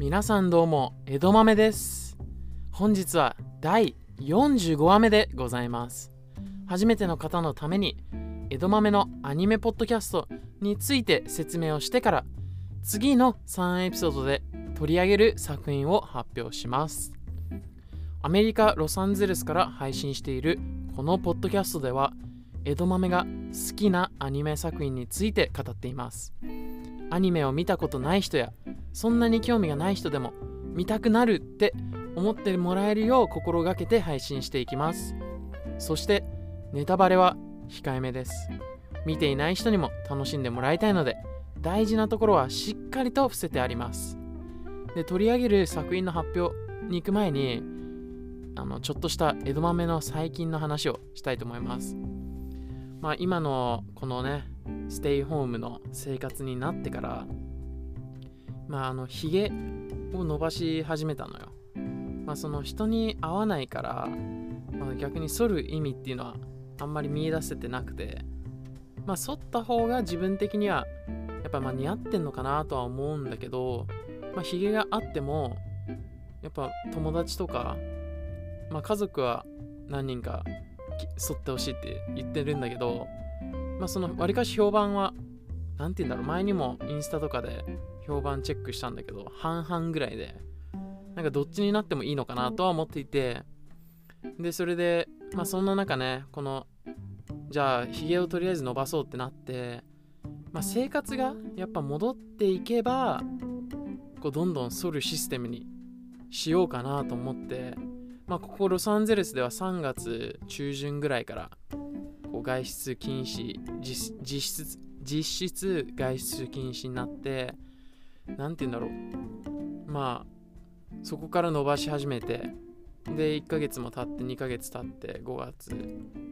皆さんどうも江戸豆です。本日は第45話目でございます。初めての方のために江戸豆のアニメポッドキャストについて説明をしてから次の3エピソードで取り上げる作品を発表します。アメリカ・ロサンゼルスから配信しているこのポッドキャストでは江戸豆が好きなアニメ作品について語っています。アニメを見たことない人やそんなに興味がない人でも見たくなるって思ってもらえるよう心がけて配信していきます。そしてネタバレは控えめです。見ていない人にも楽しんでもらいたいので大事なところはしっかりと伏せてあります。で取り上げる作品の発表に行く前にあのちょっとした江戸豆の最近の話をしたいと思います。まあ今のこのねステイホームの生活になってからまああのヒゲを伸ばし始めたのよ。まあその人に会わないから、まあ、逆に剃る意味っていうのはあんまり見出せてなくてまあ剃った方が自分的にはやっぱまあ似合ってんのかなとは思うんだけどまあヒゲがあってもやっぱ友達とかまあ家族は何人か剃ってほしいって言ってるんだけどまあそのわりかし評判は何て言うんだろう。前にもインスタとかで評判チェックしたんだけど半々ぐらいでなんかどっちになってもいいのかなとは思っていてでそれでまあそんな中ねこのじゃあヒゲをとりあえず伸ばそうってなってまあ生活がやっぱ戻っていけばこうどんどん剃るシステムにしようかなと思ってまあここロサンゼルスでは3月中旬ぐらいからこう外出禁止実質実質外出禁止になって何て言うんだろう。まあそこから伸ばし始めてで1ヶ月も経って2ヶ月経って5月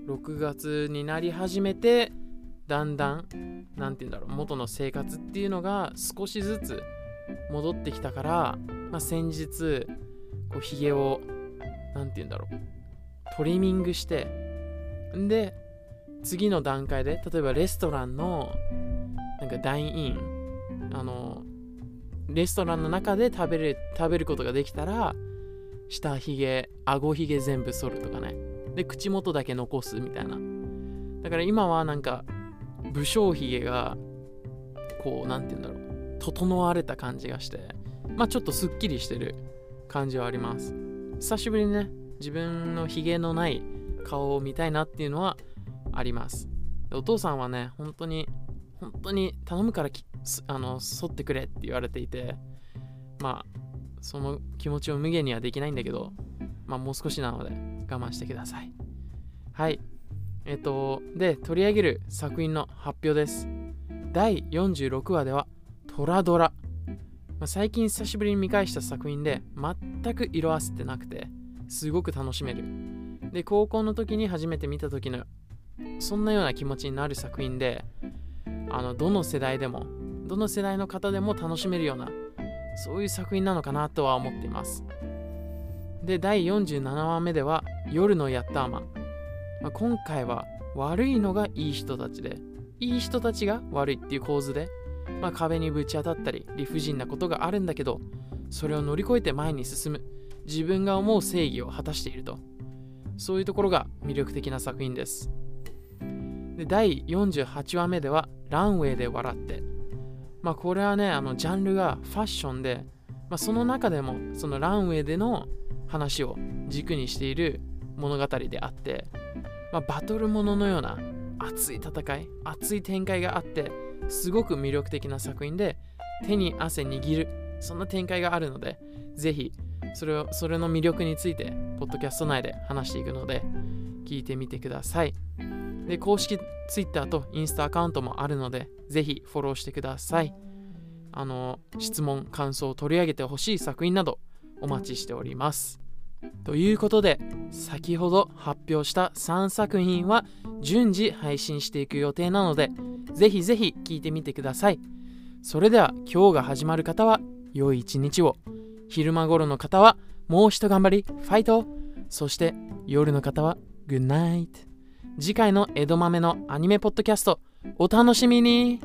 6月になり始めてだんだん何て言うんだろう元の生活っていうのが少しずつ戻ってきたから、まあ、先日こうヒゲを何て言うんだろうトリミングしてんで次の段階で例えばレストランのなんかダインインあのレストランの中で食べる食べることができたら下ひげ顎ひげ全部剃るとかね。で口元だけ残すみたいな。だから今はなんか武将ひげがこう何て言うんだろう。整われた感じがしてまあちょっとすっきりしてる感じはあります。久しぶりにね自分のひげのない顔を見たいなっていうのはあります。お父さんはね本当に本当に頼むからあの剃ってくれって言われていてまあその気持ちを無限にはできないんだけどまあもう少しなので我慢してください。はい。えっとで取り上げる作品の発表です。第46話ではトラドラ、まあ、最近久しぶりに見返した作品で全く色あせてなくてすごく楽しめる。で高校の時に初めて見た時のそんなような気持ちになる作品であのどの世代でもどの世代の方でも楽しめるようなそういう作品なのかなとは思っています。で第47話目では夜のヤッターマン、まあ、今回は悪いのがいい人たちでいい人たちが悪いっていう構図で、まあ、壁にぶち当たったり理不尽なことがあるんだけどそれを乗り越えて前に進む。自分が思う正義を果たしていると。そういうところが魅力的な作品です。で第48話目ではランウェイで笑ってまあこれはねあのジャンルがファッションで、まあ、その中でもそのランウェイでの話を軸にしている物語であって、まあ、バトルもののような熱い戦い熱い展開があってすごく魅力的な作品で手に汗握るそんな展開があるのでぜひそれをそれの魅力についてポッドキャスト内で話していくので聞いてみてください。で、公式 Twitter とインスタアカウントもあるので、ぜひフォローしてください。あの、質問、感想を取り上げてほしい作品などお待ちしております。ということで、先ほど発表した3作品は順次配信していく予定なので、ぜひぜひ聴いてみてください。それでは今日が始まる方は良い一日を。昼間頃の方はもう一頑張り、ファイトそして夜の方はグッナイト次回の江戸豆のアニメポッドキャストお楽しみに。